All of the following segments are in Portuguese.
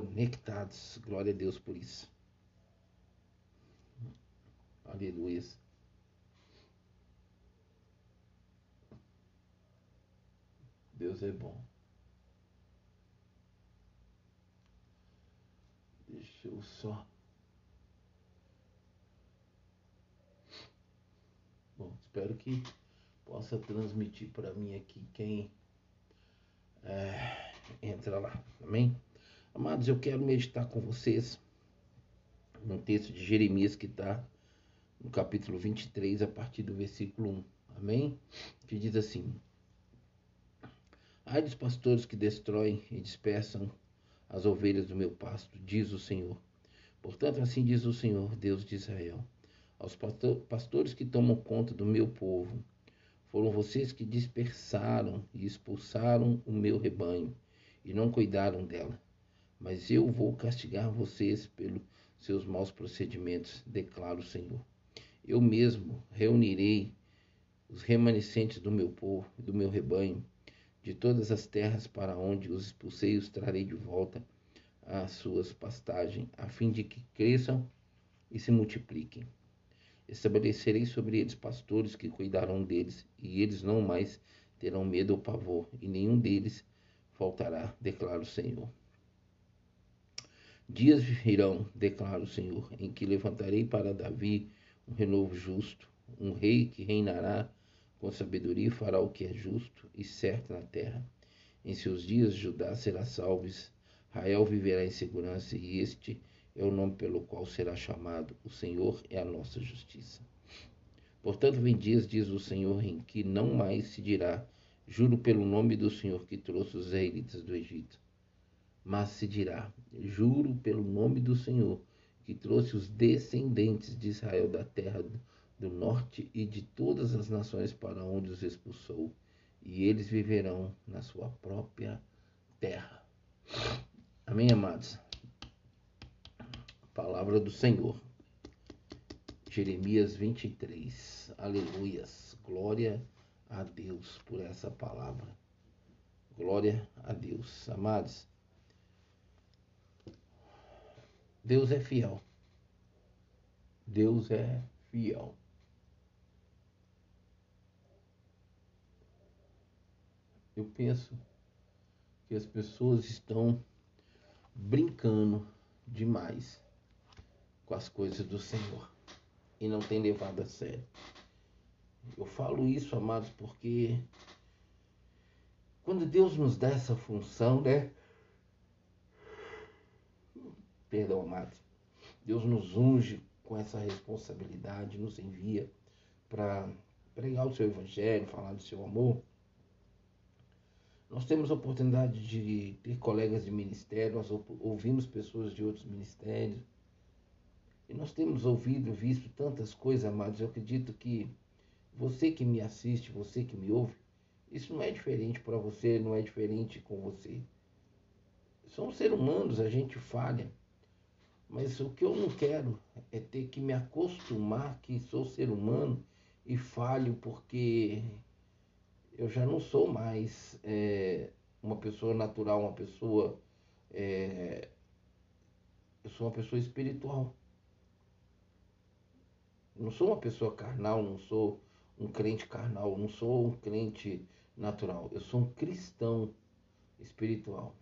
conectados. Glória a Deus por isso. Aleluia. Deus é bom. Deixa eu só. Bom, espero que possa transmitir para mim aqui quem é, entra lá. Amém? Amados, eu quero meditar com vocês num texto de Jeremias que está no capítulo 23, a partir do versículo 1. Amém? Que diz assim: Ai dos pastores que destroem e dispersam as ovelhas do meu pasto, diz o Senhor. Portanto, assim diz o Senhor, Deus de Israel aos pastores que tomam conta do meu povo. Foram vocês que dispersaram e expulsaram o meu rebanho e não cuidaram dela. Mas eu vou castigar vocês pelos seus maus procedimentos, declara o Senhor. Eu mesmo reunirei os remanescentes do meu povo, do meu rebanho, de todas as terras para onde os expulsei, os trarei de volta às suas pastagens, a fim de que cresçam e se multipliquem. Estabelecerei sobre eles pastores que cuidarão deles, e eles não mais terão medo ou pavor, e nenhum deles faltará, declara o Senhor. Dias virão, declara o Senhor, em que levantarei para Davi um renovo justo, um rei que reinará com sabedoria e fará o que é justo e certo na terra. Em seus dias Judá será salvo, Israel viverá em segurança, e este é o nome pelo qual será chamado: O Senhor é a nossa justiça. Portanto, vem dias, diz o Senhor, em que não mais se dirá: Juro pelo nome do Senhor que trouxe os israelitas do Egito. Mas se dirá: Juro pelo nome do Senhor que trouxe os descendentes de Israel da terra do norte e de todas as nações para onde os expulsou, e eles viverão na sua própria terra. Amém, amados? Palavra do Senhor. Jeremias 23. Aleluias. Glória a Deus por essa palavra. Glória a Deus. Amados, Deus é fiel. Deus é fiel. Eu penso que as pessoas estão brincando demais com as coisas do Senhor e não tem levado a sério. Eu falo isso, amados, porque quando Deus nos dá essa função, né? Perdão, amados. Deus nos unge com essa responsabilidade, nos envia para pregar o seu evangelho, falar do seu amor. Nós temos a oportunidade de ter colegas de ministério, nós ouvimos pessoas de outros ministérios e nós temos ouvido, visto tantas coisas, amados. Eu acredito que você que me assiste, você que me ouve, isso não é diferente para você, não é diferente com você. Somos seres humanos, a gente falha. Mas o que eu não quero é ter que me acostumar que sou ser humano e falho porque eu já não sou mais é, uma pessoa natural, uma pessoa. É, eu sou uma pessoa espiritual não sou uma pessoa carnal, não sou um crente carnal, não sou um crente natural. Eu sou um cristão espiritual.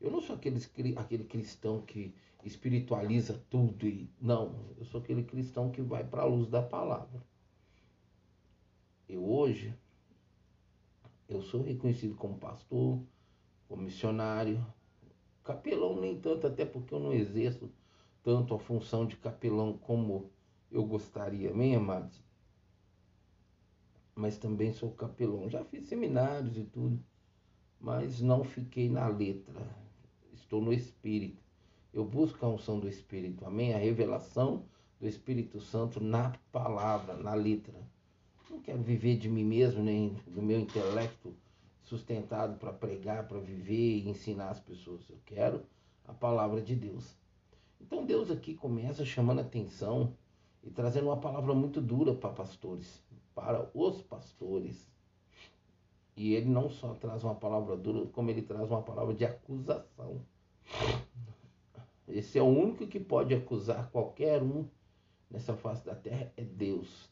Eu não sou aquele, aquele cristão que espiritualiza tudo e não, eu sou aquele cristão que vai para a luz da palavra. Eu hoje eu sou reconhecido como pastor, como missionário, capelão nem tanto, até porque eu não exerço tanto a função de capelão como eu gostaria, amém, amados? Mas também sou capelão. Já fiz seminários e tudo, mas não fiquei na letra. Estou no Espírito. Eu busco a unção do Espírito, amém? A revelação do Espírito Santo na palavra, na letra. Não quero viver de mim mesmo, nem do meu intelecto sustentado para pregar, para viver e ensinar as pessoas. Eu quero a palavra de Deus. Então Deus aqui começa chamando atenção e trazendo uma palavra muito dura para pastores, para os pastores. E ele não só traz uma palavra dura, como ele traz uma palavra de acusação. Esse é o único que pode acusar qualquer um nessa face da terra é Deus.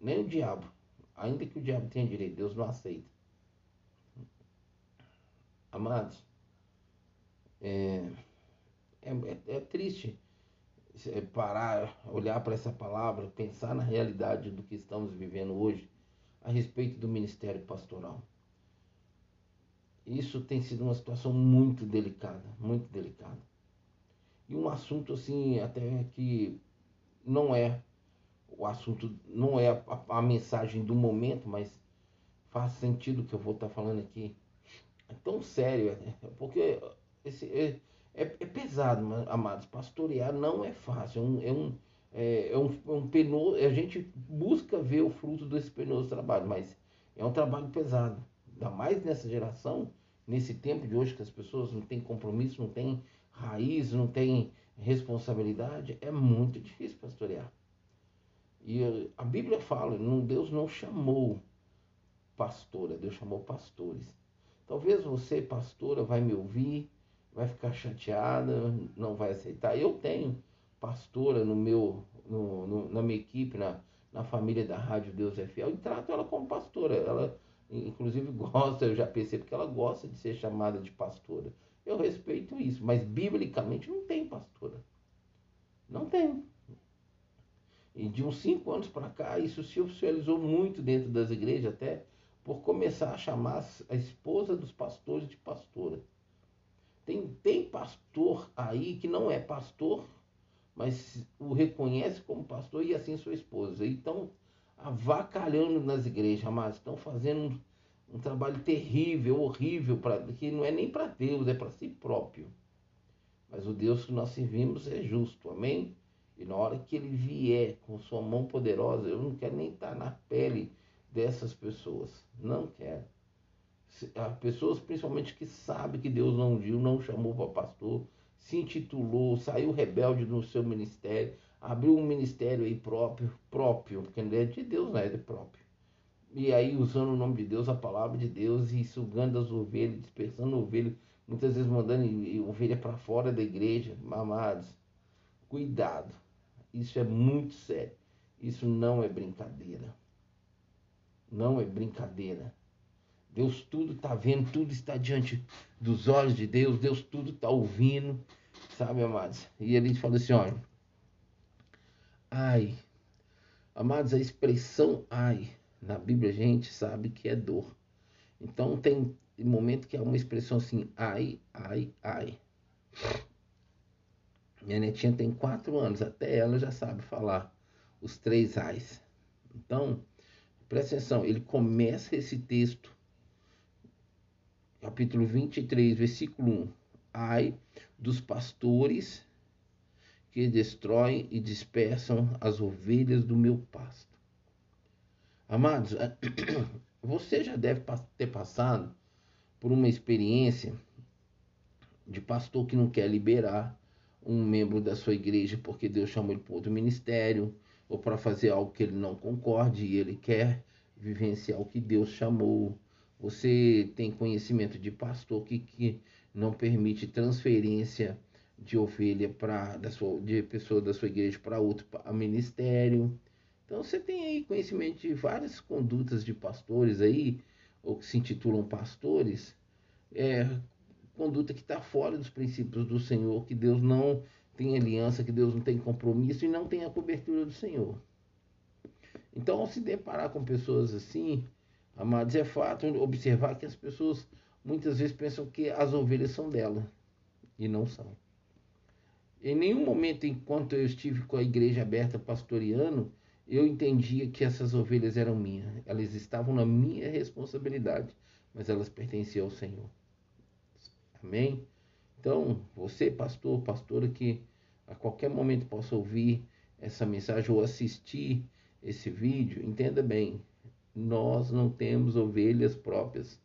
Nem o diabo. Ainda que o diabo tenha direito, Deus não aceita. Amados, é, é, é, é triste parar, olhar para essa palavra, pensar na realidade do que estamos vivendo hoje a respeito do ministério pastoral. Isso tem sido uma situação muito delicada, muito delicada. E um assunto assim, até que não é o assunto, não é a, a mensagem do momento, mas faz sentido que eu vou estar falando aqui. É tão sério, é, porque esse, é, é, é pesado, amados. Pastorear não é fácil, é um, é um, é, é um, é um penoso. A gente busca ver o fruto desse penoso trabalho, mas é um trabalho pesado. Ainda mais nessa geração, nesse tempo de hoje que as pessoas não têm compromisso, não têm raiz, não têm responsabilidade, é muito difícil pastorear. E a Bíblia fala, não, Deus não chamou pastora, Deus chamou pastores. Talvez você, pastora, vai me ouvir, vai ficar chateada, não vai aceitar. Eu tenho pastora no meu, no, no, na minha equipe, na, na família da Rádio Deus é Fiel, e trato ela como pastora. Ela, inclusive, gosta, eu já percebo que ela gosta de ser chamada de pastora. Eu respeito isso, mas biblicamente não tem pastora. Não tem. E de uns cinco anos para cá, isso se oficializou muito dentro das igrejas, até por começar a chamar a esposa dos pastores de pastora. Tem, tem pastor aí que não é pastor, mas o reconhece como pastor e assim sua esposa. Então, avacalhando nas igrejas, mas estão fazendo um, um, trabalho terrível, horrível, pra, que não é nem para Deus, é para si próprio. Mas o Deus que nós servimos é justo, amém? E na hora que ele vier com sua mão poderosa, eu não quero nem estar na pele dessas pessoas. Não quero pessoas principalmente que sabem que Deus não viu, não chamou para pastor, se intitulou, saiu rebelde no seu ministério, abriu um ministério aí próprio, próprio, porque não é de Deus, não é de próprio. E aí usando o nome de Deus, a palavra de Deus e sugando as ovelhas, dispersando ovelhas, muitas vezes mandando ovelha para fora da igreja, amados. Cuidado. Isso é muito sério. Isso não é brincadeira. Não é brincadeira. Deus tudo está vendo, tudo está diante dos olhos de Deus, Deus tudo está ouvindo, sabe, amados? E ele fala assim: olha, ai, amados, a expressão ai na Bíblia a gente sabe que é dor. Então tem momento que é uma expressão assim, ai, ai, ai. Minha netinha tem quatro anos, até ela já sabe falar os três ais. Então, presta atenção, ele começa esse texto capítulo 23, versículo 1. Ai dos pastores que destroem e dispersam as ovelhas do meu pasto. Amados, você já deve ter passado por uma experiência de pastor que não quer liberar um membro da sua igreja porque Deus chamou ele para outro ministério ou para fazer algo que ele não concorde e ele quer vivenciar o que Deus chamou você tem conhecimento de pastor que, que não permite transferência de ovelha para da sua de pessoa da sua igreja para outro ministério. Então você tem aí conhecimento de várias condutas de pastores aí, ou que se intitulam pastores, é, conduta que está fora dos princípios do Senhor, que Deus não tem aliança, que Deus não tem compromisso e não tem a cobertura do Senhor. Então, ao se deparar com pessoas assim, Amados, é fato observar que as pessoas muitas vezes pensam que as ovelhas são dela e não são. Em nenhum momento, enquanto eu estive com a igreja aberta pastoreando, eu entendia que essas ovelhas eram minhas. Elas estavam na minha responsabilidade, mas elas pertenciam ao Senhor. Amém? Então, você, pastor, pastora, que a qualquer momento possa ouvir essa mensagem ou assistir esse vídeo, entenda bem, nós não temos ovelhas próprias.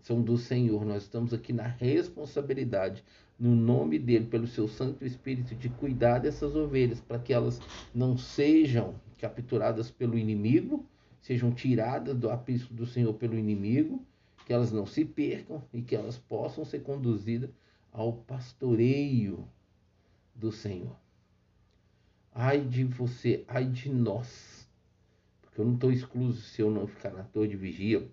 São do Senhor. Nós estamos aqui na responsabilidade, no nome dele, pelo seu Santo Espírito, de cuidar dessas ovelhas, para que elas não sejam capturadas pelo inimigo, sejam tiradas do aprisco do Senhor pelo inimigo, que elas não se percam e que elas possam ser conduzidas ao pastoreio do Senhor. Ai de você, ai de nós, porque eu não estou excluso se eu não ficar na torre de vigia.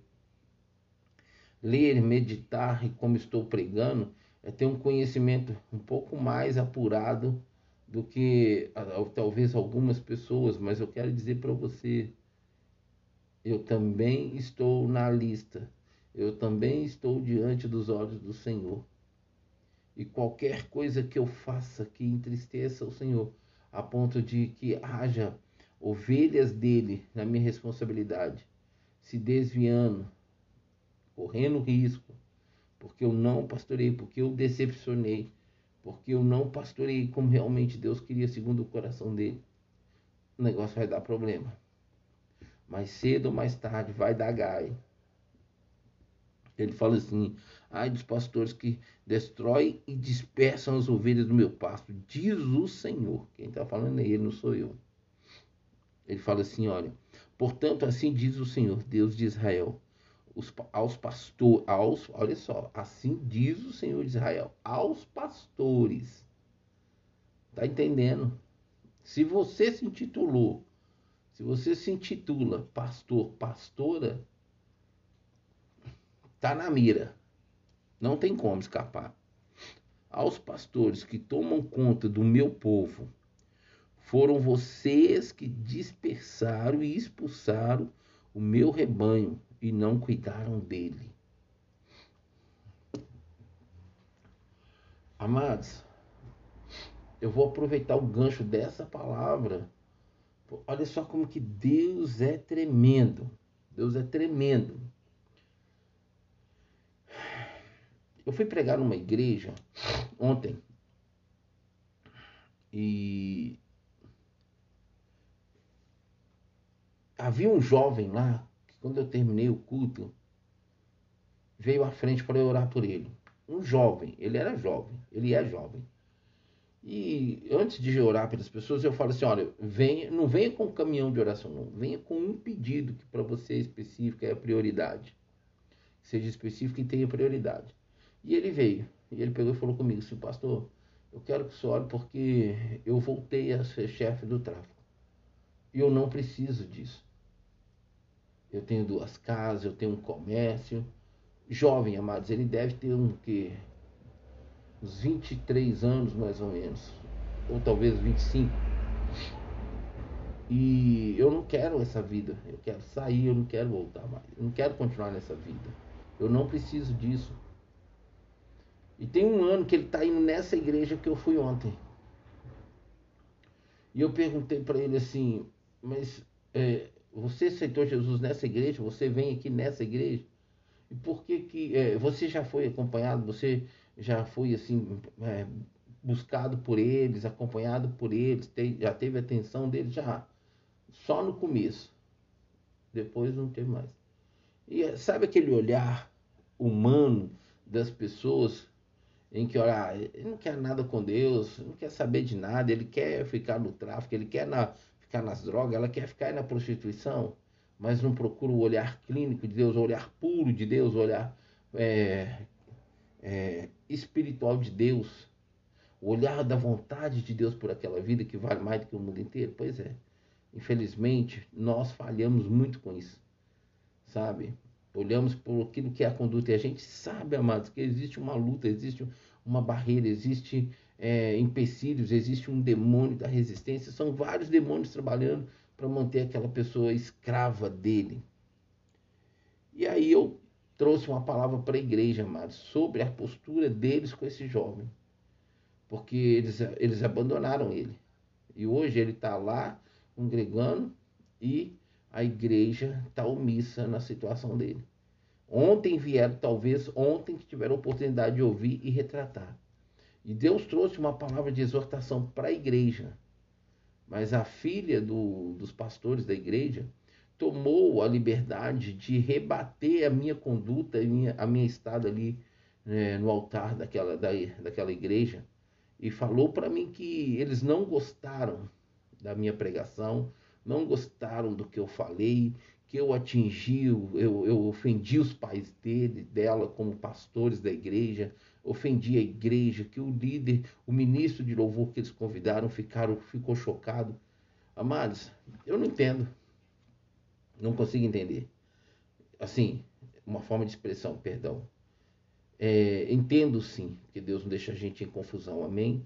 Ler, meditar e como estou pregando é ter um conhecimento um pouco mais apurado do que talvez algumas pessoas, mas eu quero dizer para você, eu também estou na lista, eu também estou diante dos olhos do Senhor. E qualquer coisa que eu faça que entristeça o Senhor, a ponto de que haja ovelhas dele na minha responsabilidade, se desviando, correndo risco, porque eu não pastorei, porque eu decepcionei, porque eu não pastorei como realmente Deus queria, segundo o coração dele, o negócio vai dar problema. Mais cedo ou mais tarde vai dar gai. Ele fala assim: ai dos pastores que destroem e dispersam as ovelhas do meu pasto, diz o Senhor. Quem está falando é ele, não sou eu. Ele fala assim: olha, portanto, assim diz o Senhor, Deus de Israel: os, aos pastores, aos, olha só, assim diz o Senhor de Israel, aos pastores. Tá entendendo? Se você se intitulou, se você se intitula pastor, pastora, tá na mira. Não tem como escapar. Aos pastores que tomam conta do meu povo, foram vocês que dispersaram e expulsaram o meu rebanho e não cuidaram dele. Amados, eu vou aproveitar o gancho dessa palavra. Olha só como que Deus é tremendo. Deus é tremendo. Eu fui pregar numa igreja ontem e havia um jovem lá quando eu terminei o culto, veio à frente para eu orar por ele. Um jovem, ele era jovem, ele é jovem. E antes de orar pelas pessoas, eu falo assim: olha, venha, não venha com um caminhão de oração, não. Venha com um pedido que para você é específico é a prioridade. Seja específico e tenha prioridade. E ele veio. E ele pegou e falou comigo assim: Pastor, eu quero que senhor ore porque eu voltei a ser chefe do tráfico. E eu não preciso disso eu tenho duas casas, eu tenho um comércio. Jovem, amados, ele deve ter um que uns 23 anos mais ou menos, ou talvez 25. E eu não quero essa vida, eu quero sair, eu não quero voltar mais, eu não quero continuar nessa vida. Eu não preciso disso. E tem um ano que ele está indo nessa igreja que eu fui ontem. E eu perguntei para ele assim, mas é, você aceitou Jesus nessa igreja? Você vem aqui nessa igreja? E por que que é, você já foi acompanhado? Você já foi assim é, buscado por eles, acompanhado por eles? Já teve atenção deles? Já. Só no começo. Depois não tem mais. E é, sabe aquele olhar humano das pessoas em que, olha, ah, ele não quer nada com Deus, não quer saber de nada, ele quer ficar no tráfico, ele quer na, ficar nas drogas, ela quer ficar na prostituição, mas não procura o olhar clínico de Deus, o olhar puro de Deus, o olhar é, é, espiritual de Deus, o olhar da vontade de Deus por aquela vida que vale mais do que o mundo inteiro. Pois é, infelizmente nós falhamos muito com isso, sabe? Olhamos por aquilo que é a conduta e a gente sabe, amados, que existe uma luta, existe uma barreira, existe é, empecilhos, existe um demônio da resistência, são vários demônios trabalhando para manter aquela pessoa escrava dele. E aí eu trouxe uma palavra para a igreja, amados, sobre a postura deles com esse jovem. Porque eles, eles abandonaram ele. E hoje ele está lá congregando e a igreja está omissa na situação dele. Ontem vieram, talvez ontem que tiveram oportunidade de ouvir e retratar. E Deus trouxe uma palavra de exortação para a igreja. Mas a filha do, dos pastores da igreja tomou a liberdade de rebater a minha conduta, a minha, a minha estada ali né, no altar daquela, da, daquela igreja e falou para mim que eles não gostaram da minha pregação, não gostaram do que eu falei, que eu atingi, eu, eu ofendi os pais dele, dela como pastores da igreja, ofendi a igreja, que o líder, o ministro de louvor que eles convidaram ficaram, ficou chocado. Amados, eu não entendo. Não consigo entender. Assim, uma forma de expressão, perdão. É, entendo sim que Deus não deixa a gente em confusão, amém?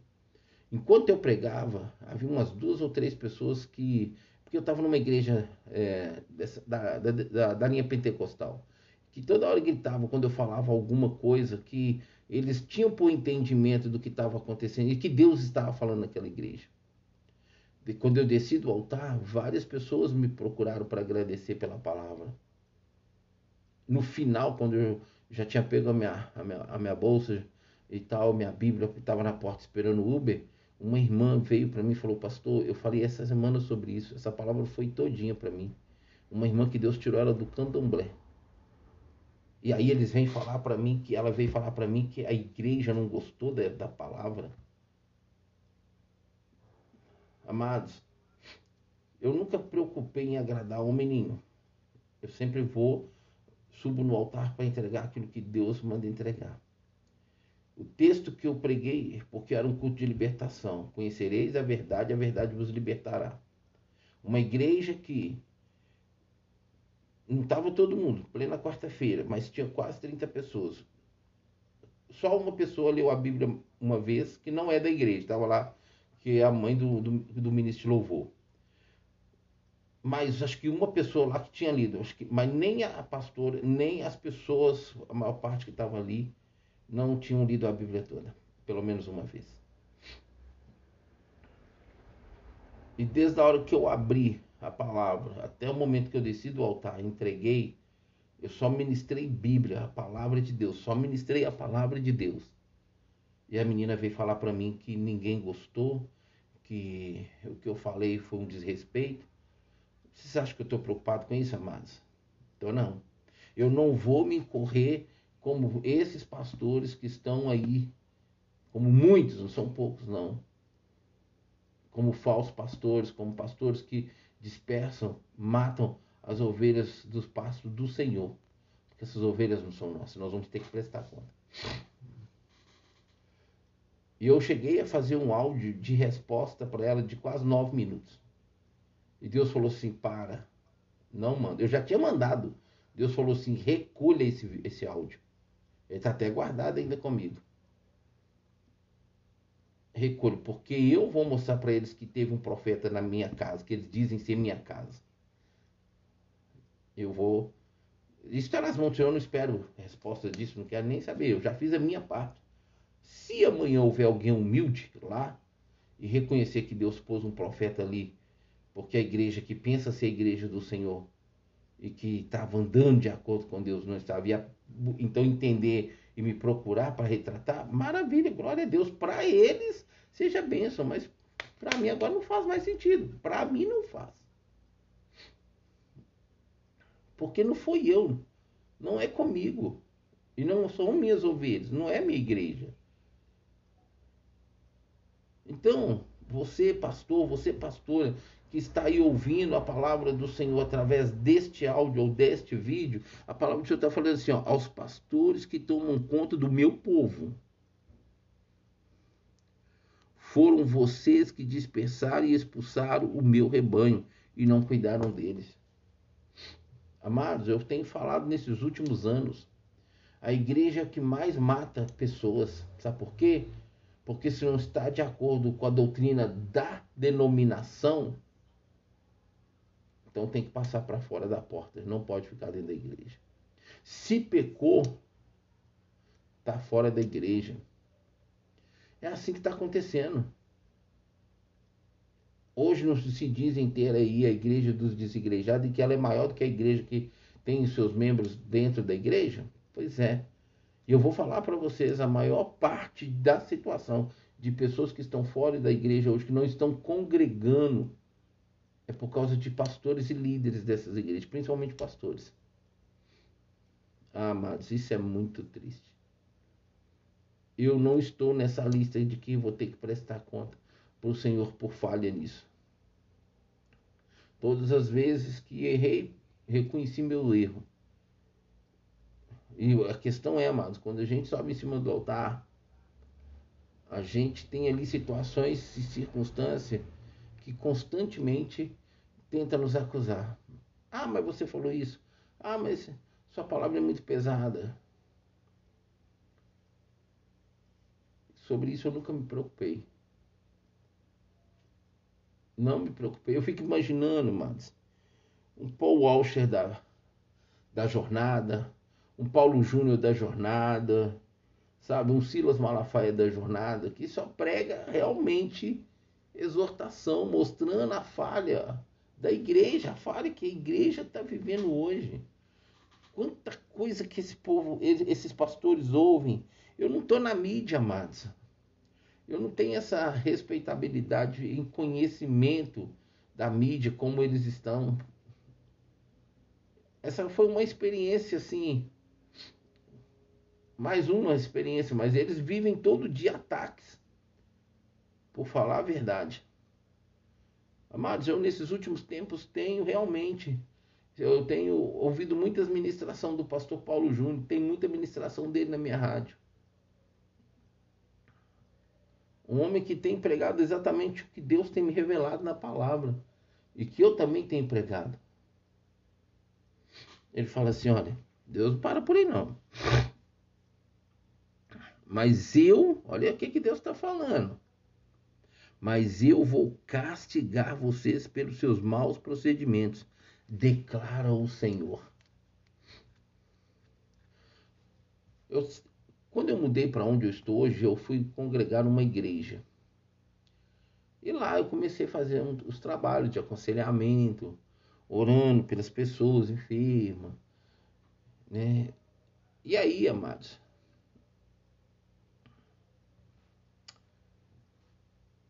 Enquanto eu pregava, havia umas duas ou três pessoas que. Porque eu estava numa igreja é, dessa, da, da, da, da, linha pentecostal, que toda hora gritavam quando eu falava alguma coisa que eles tinham por entendimento do que estava acontecendo e que Deus estava falando naquela igreja. E quando eu desci do altar, várias pessoas me procuraram para agradecer pela palavra. No final, quando eu já tinha pego a minha, a minha, a minha bolsa e tal, minha Bíblia, que estava na porta esperando o Uber, uma irmã veio para mim e falou, pastor, eu falei essa semana sobre isso, essa palavra foi todinha para mim. Uma irmã que Deus tirou ela do candomblé. E aí eles vêm falar para mim que ela veio falar para mim que a igreja não gostou da, da palavra. Amados, eu nunca preocupei em agradar homem nenhum. Eu sempre vou, subo no altar para entregar aquilo que Deus manda entregar. O texto que eu preguei, porque era um culto de libertação. Conhecereis a verdade, a verdade vos libertará. Uma igreja que não estava todo mundo, plena quarta-feira, mas tinha quase 30 pessoas. Só uma pessoa leu a Bíblia uma vez, que não é da igreja, estava lá, que é a mãe do, do, do ministro de louvor. Mas acho que uma pessoa lá que tinha lido, acho que, mas nem a pastora, nem as pessoas, a maior parte que estava ali, não tinham lido a Bíblia toda, pelo menos uma vez. E desde a hora que eu abri a palavra até o momento que eu desci do altar, entreguei, eu só ministrei Bíblia, a palavra de Deus, só ministrei a palavra de Deus. E a menina veio falar para mim que ninguém gostou, que o que eu falei foi um desrespeito. Vocês acham que eu estou preocupado com isso, amados? Então não. Eu não vou me correr como esses pastores que estão aí, como muitos, não são poucos não, como falsos pastores, como pastores que dispersam, matam as ovelhas dos pastos do Senhor. Porque essas ovelhas não são nossas, nós vamos ter que prestar conta. E eu cheguei a fazer um áudio de resposta para ela de quase nove minutos. E Deus falou assim: para, não manda. Eu já tinha mandado. Deus falou assim: recolha esse, esse áudio. Ele está até guardado ainda comigo. Recolho, porque eu vou mostrar para eles que teve um profeta na minha casa, que eles dizem ser minha casa. Eu vou. Isso está nas mãos do Senhor, eu não espero resposta disso, não quero nem saber. Eu já fiz a minha parte. Se amanhã houver alguém humilde lá e reconhecer que Deus pôs um profeta ali, porque a igreja que pensa ser a igreja do Senhor e que estava andando de acordo com Deus não estava, e então entender e me procurar para retratar, maravilha, glória a Deus. Para eles seja bênção, mas para mim agora não faz mais sentido. Para mim não faz. Porque não foi eu, não é comigo. E não são minhas ovelhas, não é minha igreja. Então, você, pastor, você, pastora, que está aí ouvindo a palavra do Senhor através deste áudio ou deste vídeo, a palavra do Senhor está falando assim, ó, aos pastores que tomam conta do meu povo. Foram vocês que dispersaram e expulsaram o meu rebanho e não cuidaram deles. Amados, eu tenho falado nesses últimos anos, a igreja que mais mata pessoas. Sabe por quê? Porque se não está de acordo com a doutrina da denominação, então tem que passar para fora da porta, não pode ficar dentro da igreja. Se pecou, está fora da igreja. É assim que está acontecendo. Hoje não se diz inteira aí a igreja dos desigrejados e que ela é maior do que a igreja que tem seus membros dentro da igreja? Pois é. E eu vou falar para vocês a maior parte da situação de pessoas que estão fora da igreja hoje, que não estão congregando é por causa de pastores e líderes dessas igrejas, principalmente pastores. Ah, amados, isso é muito triste. Eu não estou nessa lista de que vou ter que prestar conta para o Senhor por falha nisso. Todas as vezes que errei, reconheci meu erro. E a questão é, amados, quando a gente sobe em cima do altar, A gente tem ali situações e circunstâncias que constantemente tenta nos acusar. Ah, mas você falou isso. Ah, mas sua palavra é muito pesada. Sobre isso eu nunca me preocupei. Não me preocupei. Eu fico imaginando, mas um Paul Walsh da, da jornada, um Paulo Júnior da jornada, sabe, um Silas Malafaia da jornada, que só prega realmente exortação, mostrando a falha da igreja, a falha que a igreja está vivendo hoje. Quanta coisa que esse povo, esses pastores ouvem. Eu não estou na mídia, amados. Eu não tenho essa respeitabilidade em conhecimento da mídia, como eles estão. Essa foi uma experiência assim. Mais uma experiência, mas eles vivem todo dia ataques. Por falar a verdade. Amados, eu nesses últimos tempos tenho realmente, eu tenho ouvido muitas ministração do pastor Paulo Júnior, tem muita ministração dele na minha rádio. Um homem que tem pregado exatamente o que Deus tem me revelado na palavra e que eu também tenho pregado. Ele fala assim: olha, Deus não para por aí não. Mas eu, olha o que, que Deus está falando mas eu vou castigar vocês pelos seus maus procedimentos, declara o Senhor. Eu, quando eu mudei para onde eu estou hoje, eu fui congregar numa igreja. E lá eu comecei a fazer um, os trabalhos de aconselhamento, orando pelas pessoas enfermas. Né? E aí, amados,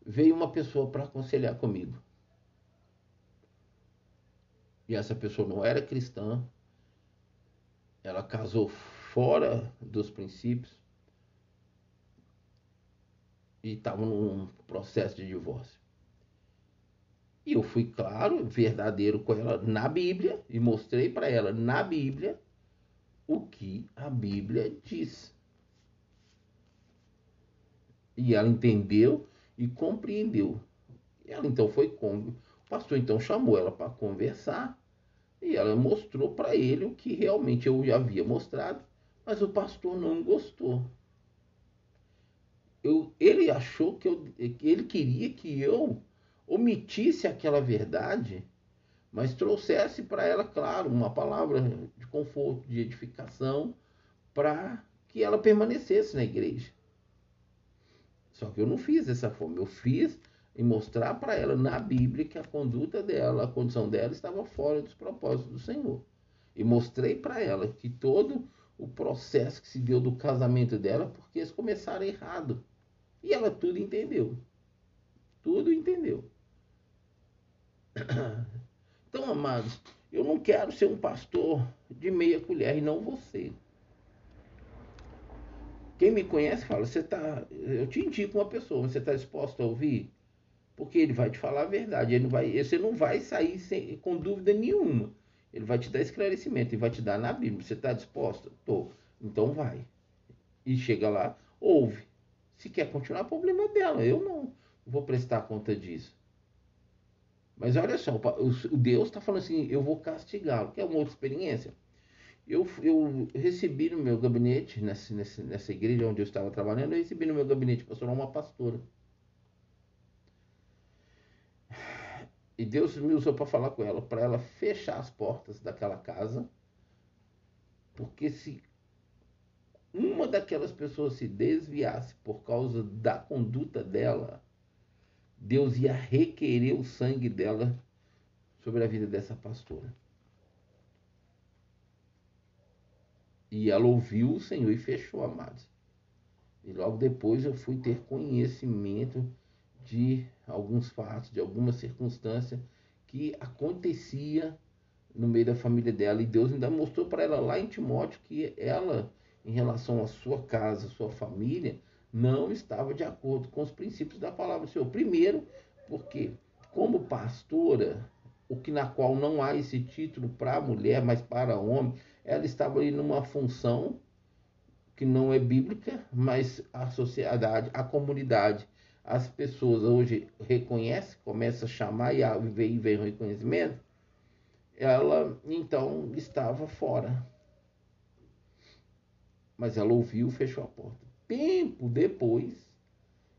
veio uma pessoa para aconselhar comigo. E essa pessoa não era cristã, ela casou fora dos princípios e estava num processo de divórcio. E eu fui claro, verdadeiro com ela na Bíblia e mostrei para ela na Bíblia o que a Bíblia diz. E ela entendeu e compreendeu. Ela então foi com o pastor então chamou ela para conversar e ela mostrou para ele o que realmente eu já havia mostrado, mas o pastor não gostou. Eu, ele achou que, eu, que ele queria que eu omitisse aquela verdade, mas trouxesse para ela, claro, uma palavra de conforto, de edificação, para que ela permanecesse na igreja. Só que eu não fiz dessa forma. Eu fiz em mostrar para ela na Bíblia que a conduta dela, a condição dela estava fora dos propósitos do Senhor. E mostrei para ela que todo o processo que se deu do casamento dela, porque eles começaram errado. E ela tudo entendeu. Tudo entendeu. Então, amados, eu não quero ser um pastor de meia colher e não você. Quem me conhece fala, você tá, eu te indico uma pessoa, você está disposto a ouvir? Porque ele vai te falar a verdade, ele não vai, você não vai sair sem, com dúvida nenhuma. Ele vai te dar esclarecimento e vai te dar na Bíblia. Você está disposto? Tô. Então vai. E chega lá, ouve. Se quer continuar, problema dela. Eu não vou prestar conta disso. Mas olha só, o Deus está falando assim: eu vou castigá-lo. Quer uma outra experiência? Eu, eu recebi no meu gabinete, nessa, nessa, igreja onde eu estava trabalhando, eu recebi no meu gabinete pastoral uma pastora. E Deus me usou para falar com ela, para ela fechar as portas daquela casa, porque se uma daquelas pessoas se desviasse por causa da conduta dela, Deus ia requerer o sangue dela sobre a vida dessa pastora. E ela ouviu o Senhor e fechou, amados. E logo depois eu fui ter conhecimento de alguns fatos, de algumas circunstâncias que acontecia no meio da família dela. E Deus ainda mostrou para ela lá em Timóteo que ela, em relação à sua casa, sua família, não estava de acordo com os princípios da palavra do Senhor. Primeiro, porque como pastora, o que na qual não há esse título para mulher, mas para homem, ela estava ali numa função que não é bíblica, mas a sociedade, a comunidade, as pessoas hoje reconhecem, começam a chamar e, a, e vem o reconhecimento, ela então estava fora. Mas ela ouviu, fechou a porta. Tempo depois,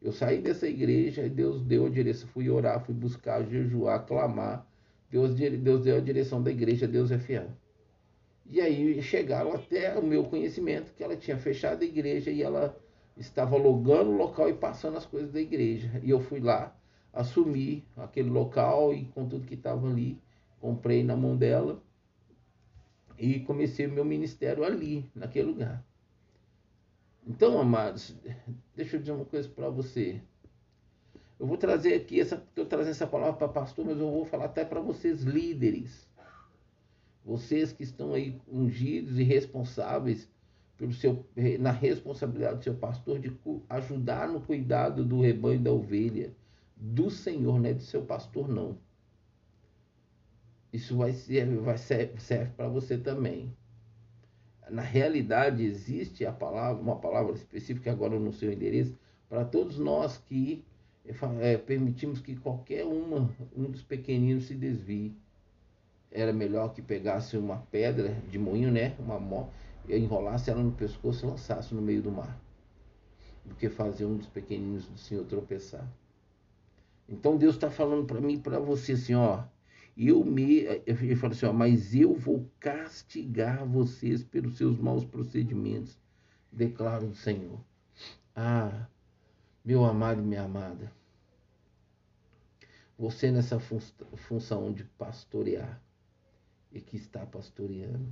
eu saí dessa igreja e Deus deu a direção. Fui orar, fui buscar, jejuar, clamar. Deus, Deus deu a direção da igreja, Deus é fiel. E aí chegaram até o meu conhecimento que ela tinha fechado a igreja e ela estava logando o local e passando as coisas da igreja. E eu fui lá, assumi aquele local e com tudo que estava ali, comprei na mão dela e comecei o meu ministério ali, naquele lugar. Então, amados, deixa eu dizer uma coisa para você. Eu vou trazer aqui, estou trazendo essa palavra para pastor, mas eu vou falar até para vocês líderes. Vocês que estão aí ungidos e responsáveis pelo seu, na responsabilidade do seu pastor de ajudar no cuidado do rebanho da ovelha, do Senhor, não é do seu pastor, não. Isso vai ser, vai ser, serve para você também na realidade existe a palavra, uma palavra específica agora no seu endereço, para todos nós que é, permitimos que qualquer uma, um dos pequeninos se desvie. Era melhor que pegasse uma pedra de moinho, né? Uma mó, enrolasse ela no pescoço e lançasse no meio do mar. Do que fazer um dos pequeninos do Senhor tropeçar. Então Deus está falando para mim e para você assim, ó eu me. Ele fala assim: ó, mas eu vou castigar vocês pelos seus maus procedimentos, declara o Senhor. Ah, meu amado e minha amada, você nessa fun função de pastorear e que está pastoreando,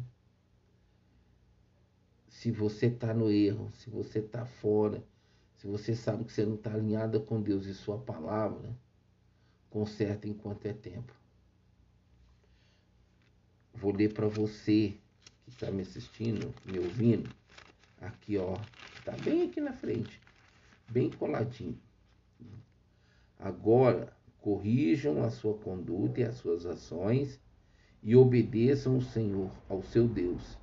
se você está no erro, se você está fora, se você sabe que você não está alinhada com Deus e Sua palavra, conserta enquanto é tempo. Vou ler para você que está me assistindo, me ouvindo. Aqui, ó. Está bem aqui na frente. Bem coladinho. Agora, corrijam a sua conduta e as suas ações e obedeçam o Senhor, ao seu Deus.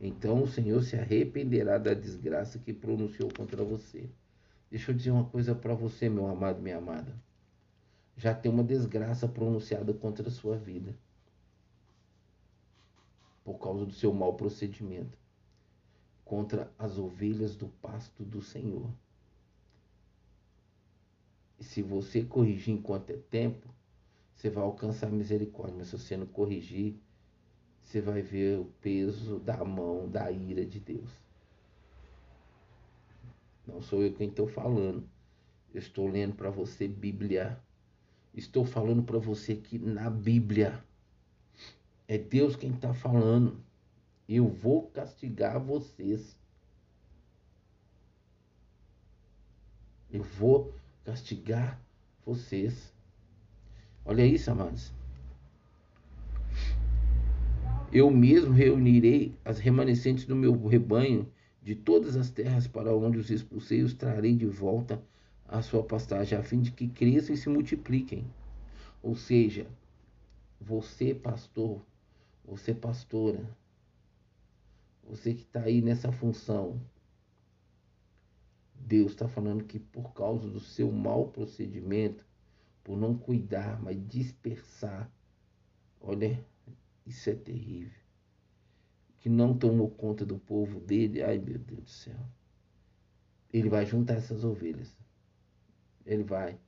Então o Senhor se arrependerá da desgraça que pronunciou contra você. Deixa eu dizer uma coisa para você, meu amado, minha amada. Já tem uma desgraça pronunciada contra a sua vida por causa do seu mau procedimento contra as ovelhas do pasto do Senhor. E se você corrigir enquanto é tempo, você vai alcançar misericórdia. Mas se você não corrigir, você vai ver o peso da mão da ira de Deus. Não sou eu quem estou falando. Eu estou lendo para você Bíblia. Estou falando para você que na Bíblia é Deus quem está falando. Eu vou castigar vocês. Eu vou castigar vocês. Olha isso, amados. Eu mesmo reunirei as remanescentes do meu rebanho de todas as terras para onde os expulsei, os trarei de volta à sua pastagem, a fim de que cresçam e se multipliquem. Ou seja, você, pastor, você pastora, você que está aí nessa função, Deus está falando que por causa do seu mau procedimento, por não cuidar, mas dispersar, olha, isso é terrível. Que não tomou conta do povo dele, ai meu Deus do céu. Ele vai juntar essas ovelhas. Ele vai.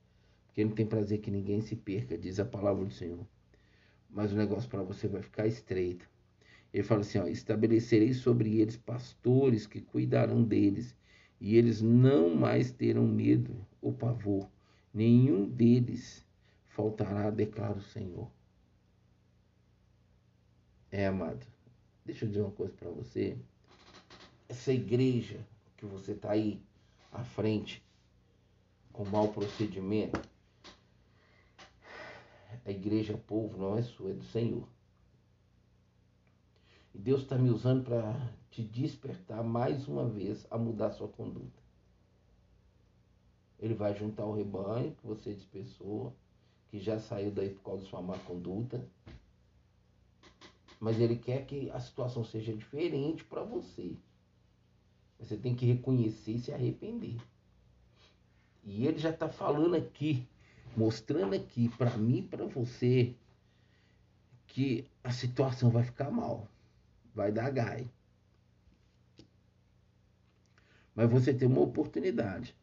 Porque ele tem prazer que ninguém se perca, diz a palavra do Senhor mas o negócio para você vai ficar estreito. Ele fala assim: ó, estabelecerei sobre eles pastores que cuidarão deles, e eles não mais terão medo ou pavor, nenhum deles faltará, declara o Senhor. É, amado, deixa eu dizer uma coisa para você. Essa igreja que você está aí à frente, com mau procedimento, a igreja, povo, não é sua, é do Senhor. E Deus está me usando para te despertar mais uma vez a mudar sua conduta. Ele vai juntar o rebanho que você dispersou, que já saiu daí por causa da sua má conduta. Mas ele quer que a situação seja diferente para você. Você tem que reconhecer e se arrepender. E ele já está falando aqui, mostrando aqui para mim para você que a situação vai ficar mal, vai dar gai. Mas você tem uma oportunidade.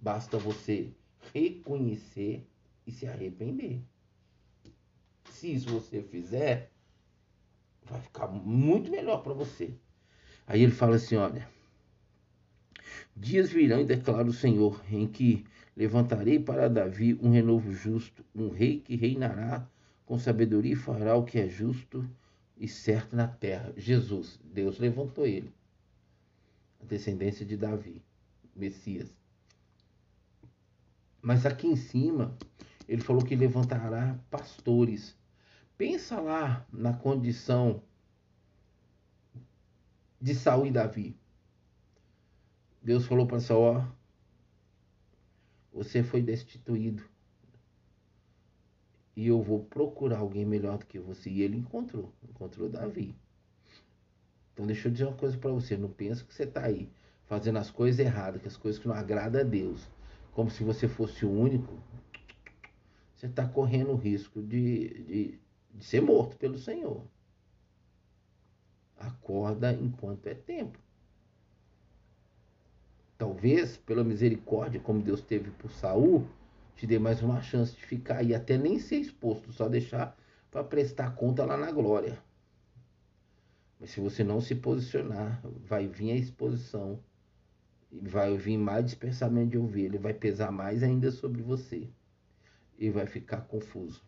Basta você reconhecer e se arrepender. Isso você fizer, vai ficar muito melhor para você. Aí ele fala assim: olha, dias virão e declara o Senhor, em que levantarei para Davi um renovo justo, um rei que reinará com sabedoria e fará o que é justo e certo na terra. Jesus, Deus levantou ele a descendência de Davi, Messias. Mas aqui em cima, ele falou que levantará pastores. Pensa lá na condição de Saul e Davi. Deus falou para Saul: Você foi destituído. E eu vou procurar alguém melhor do que você. E ele encontrou, encontrou Davi. Então deixa eu dizer uma coisa para você, não pensa que você está aí fazendo as coisas erradas, que as coisas que não agradam a Deus, como se você fosse o único, você está correndo o risco de, de, de ser morto pelo Senhor. Acorda enquanto é tempo. Talvez, pela misericórdia, como Deus teve por Saul, te dê mais uma chance de ficar e até nem ser exposto, só deixar para prestar conta lá na glória. Mas se você não se posicionar, vai vir a exposição. Vai vir mais dispersamento de ovelha. Vai pesar mais ainda sobre você. E vai ficar confuso.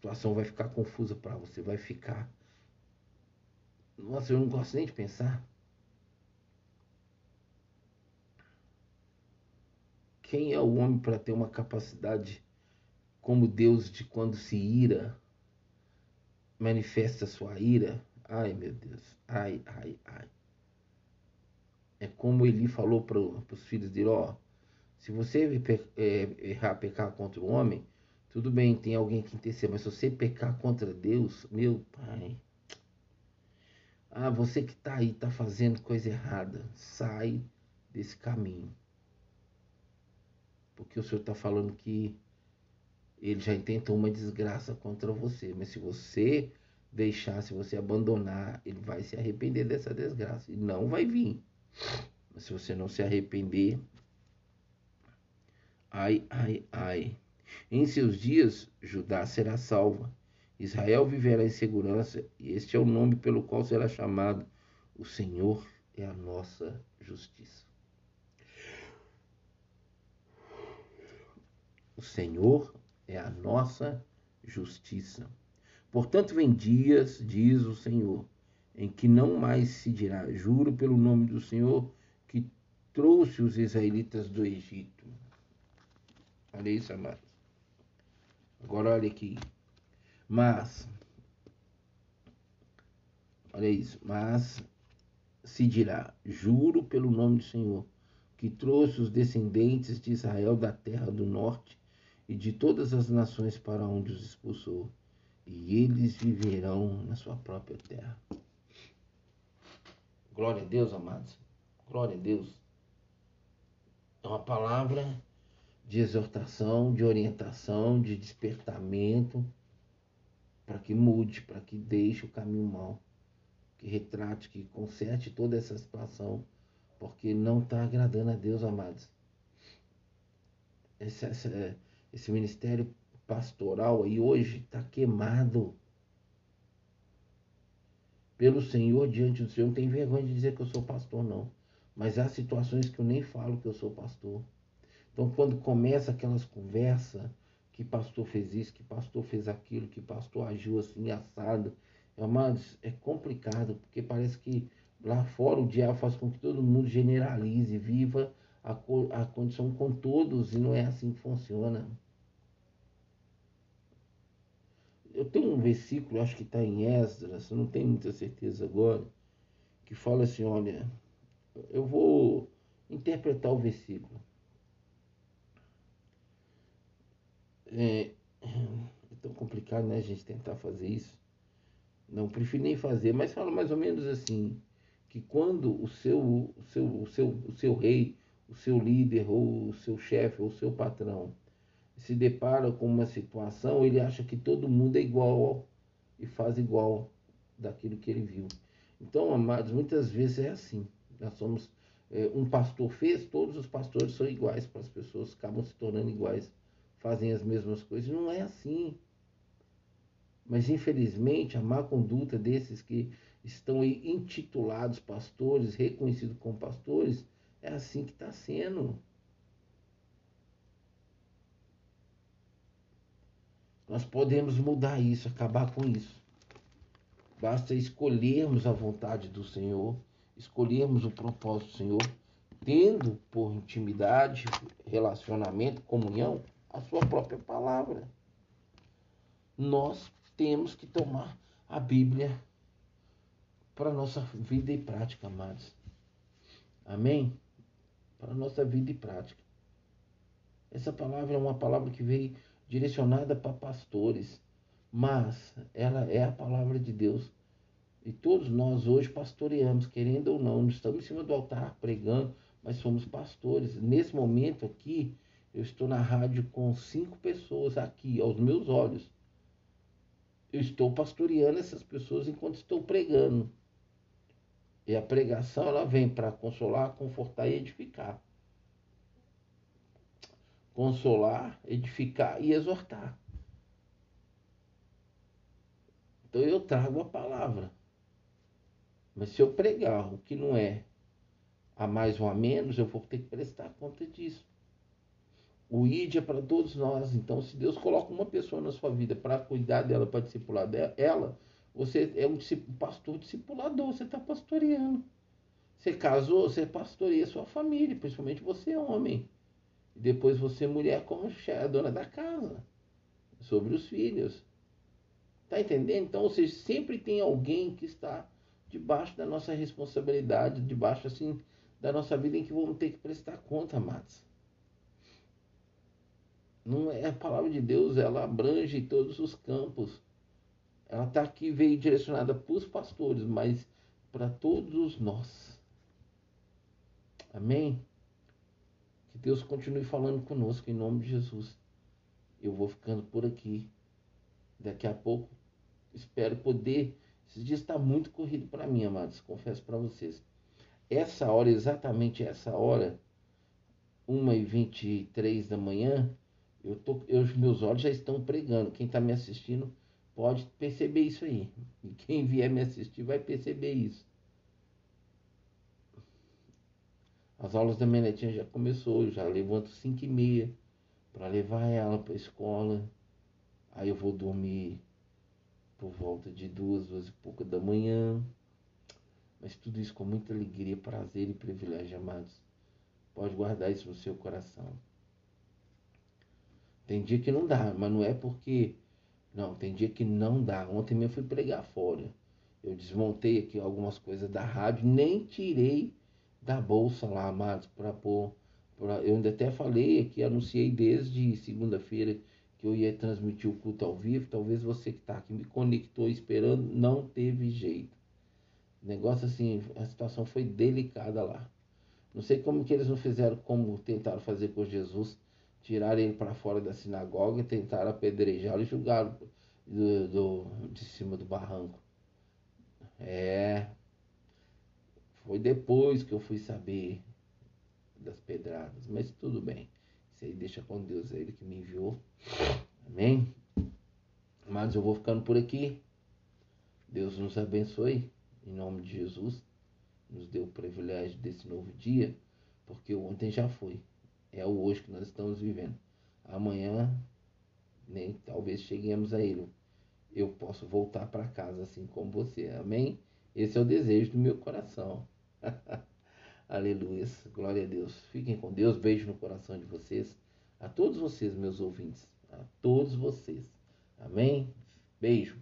Situação vai ficar confusa para você. Vai ficar. Nossa, eu não gosto nem de pensar. Quem é o homem para ter uma capacidade como Deus de quando se ira? manifesta sua ira, ai meu Deus, ai, ai, ai. É como ele falou para os filhos dele, ó, se você é, errar, pecar contra o homem, tudo bem, tem alguém que intercede, mas se você pecar contra Deus, meu pai, ah, você que está aí, está fazendo coisa errada, sai desse caminho. Porque o Senhor está falando que ele já intentou uma desgraça contra você. Mas se você deixar, se você abandonar, ele vai se arrepender dessa desgraça. E não vai vir. Mas se você não se arrepender, ai, ai, ai. Em seus dias, Judá será salva. Israel viverá em segurança, e este é o nome pelo qual será chamado: O Senhor é a nossa justiça. O Senhor é a nossa justiça. Portanto, vem dias, diz o Senhor, em que não mais se dirá, juro pelo nome do Senhor que trouxe os israelitas do Egito. Olha isso, amados. Agora olha aqui. Mas, olha isso, mas se dirá, juro pelo nome do Senhor, que trouxe os descendentes de Israel da terra do norte e de todas as nações para onde os expulsou, e eles viverão na sua própria terra. Glória a Deus, amados. Glória a Deus. É uma palavra de exortação, de orientação, de despertamento, para que mude, para que deixe o caminho mau, que retrate, que conserte toda essa situação, porque não está agradando a Deus, amados. Essa, essa, esse ministério pastoral aí hoje está queimado pelo Senhor diante do Senhor. Não tem vergonha de dizer que eu sou pastor, não. Mas há situações que eu nem falo que eu sou pastor. Então, quando começa aquelas conversas, que pastor fez isso, que pastor fez aquilo, que pastor agiu assim, assado, amados, é complicado, porque parece que lá fora o diabo faz com que todo mundo generalize, viva a, a condição com todos, e não é assim que funciona. Eu tenho um versículo, acho que está em Esdras, não tenho muita certeza agora, que fala assim: olha, eu vou interpretar o versículo. É, é tão complicado, né, gente tentar fazer isso. Não prefiro nem fazer, mas fala mais ou menos assim: que quando o seu, o seu, o seu, o seu rei, o seu líder, ou o seu chefe, ou o seu patrão, se depara com uma situação, ele acha que todo mundo é igual e faz igual daquilo que ele viu. Então, amados, muitas vezes é assim. Nós somos. É, um pastor fez, todos os pastores são iguais para as pessoas, acabam se tornando iguais, fazem as mesmas coisas. Não é assim. Mas, infelizmente, a má conduta desses que estão intitulados pastores, reconhecidos como pastores, é assim que está sendo. Nós podemos mudar isso, acabar com isso. Basta escolhermos a vontade do Senhor, escolhermos o propósito do Senhor, tendo por intimidade, relacionamento, comunhão, a sua própria palavra. Nós temos que tomar a Bíblia para a nossa vida e prática, amados. Amém? Para a nossa vida e prática. Essa palavra é uma palavra que veio direcionada para pastores, mas ela é a palavra de Deus. E todos nós hoje pastoreamos, querendo ou não, não estamos em cima do altar pregando, mas somos pastores. Nesse momento aqui, eu estou na rádio com cinco pessoas aqui, aos meus olhos. Eu estou pastoreando essas pessoas enquanto estou pregando. E a pregação ela vem para consolar, confortar e edificar. Consolar, edificar e exortar. Então eu trago a palavra. Mas se eu pregar o que não é a mais ou a menos, eu vou ter que prestar conta disso. O ID é para todos nós. Então, se Deus coloca uma pessoa na sua vida para cuidar dela, para discipular dela, você é um pastor discipulador, você está pastoreando. Você casou, você pastoreia sua família, principalmente você homem. E depois você mulher como é a dona da casa, sobre os filhos. Tá entendendo? Então, ou seja, sempre tem alguém que está debaixo da nossa responsabilidade, debaixo assim da nossa vida em que vamos ter que prestar conta, amados. Não é a palavra de Deus, ela abrange todos os campos. Ela está aqui, veio direcionada para os pastores, mas para todos nós. Amém? Que Deus continue falando conosco em nome de Jesus. Eu vou ficando por aqui. Daqui a pouco espero poder. Esses dias está muito corrido para mim, amados. Confesso para vocês. Essa hora, exatamente essa hora, 1h23 da manhã, eu tô, eu, meus olhos já estão pregando. Quem está me assistindo pode perceber isso aí. E quem vier me assistir vai perceber isso. As aulas da minha netinha já começou, eu já levanto 5 e meia para levar ela para a escola. Aí eu vou dormir por volta de duas, duas e pouca da manhã. Mas tudo isso com muita alegria, prazer e privilégio, amados. Pode guardar isso no seu coração. Tem dia que não dá, mas não é porque não, tem dia que não dá. Ontem mesmo fui pregar fora. Eu desmontei aqui algumas coisas da rádio, nem tirei da bolsa lá, amados, para pôr. Pra... Eu ainda até falei aqui, anunciei desde segunda-feira que eu ia transmitir o culto ao vivo. Talvez você que está aqui me conectou esperando, não teve jeito. Negócio assim, a situação foi delicada lá. Não sei como que eles não fizeram, como tentaram fazer com Jesus tiraram ele para fora da sinagoga, tentaram apedrejá-lo e julgaram do, do, de cima do barranco. É. Foi depois que eu fui saber das pedradas, mas tudo bem. Isso aí deixa com Deus, é Ele que me enviou. Amém? Mas eu vou ficando por aqui. Deus nos abençoe. Em nome de Jesus. Nos deu o privilégio desse novo dia. Porque ontem já foi é o hoje que nós estamos vivendo. Amanhã, nem talvez cheguemos a ele. Eu posso voltar para casa assim como você. Amém? Esse é o desejo do meu coração. Aleluia. Glória a Deus. Fiquem com Deus. Beijo no coração de vocês. A todos vocês, meus ouvintes. A todos vocês. Amém? Beijo.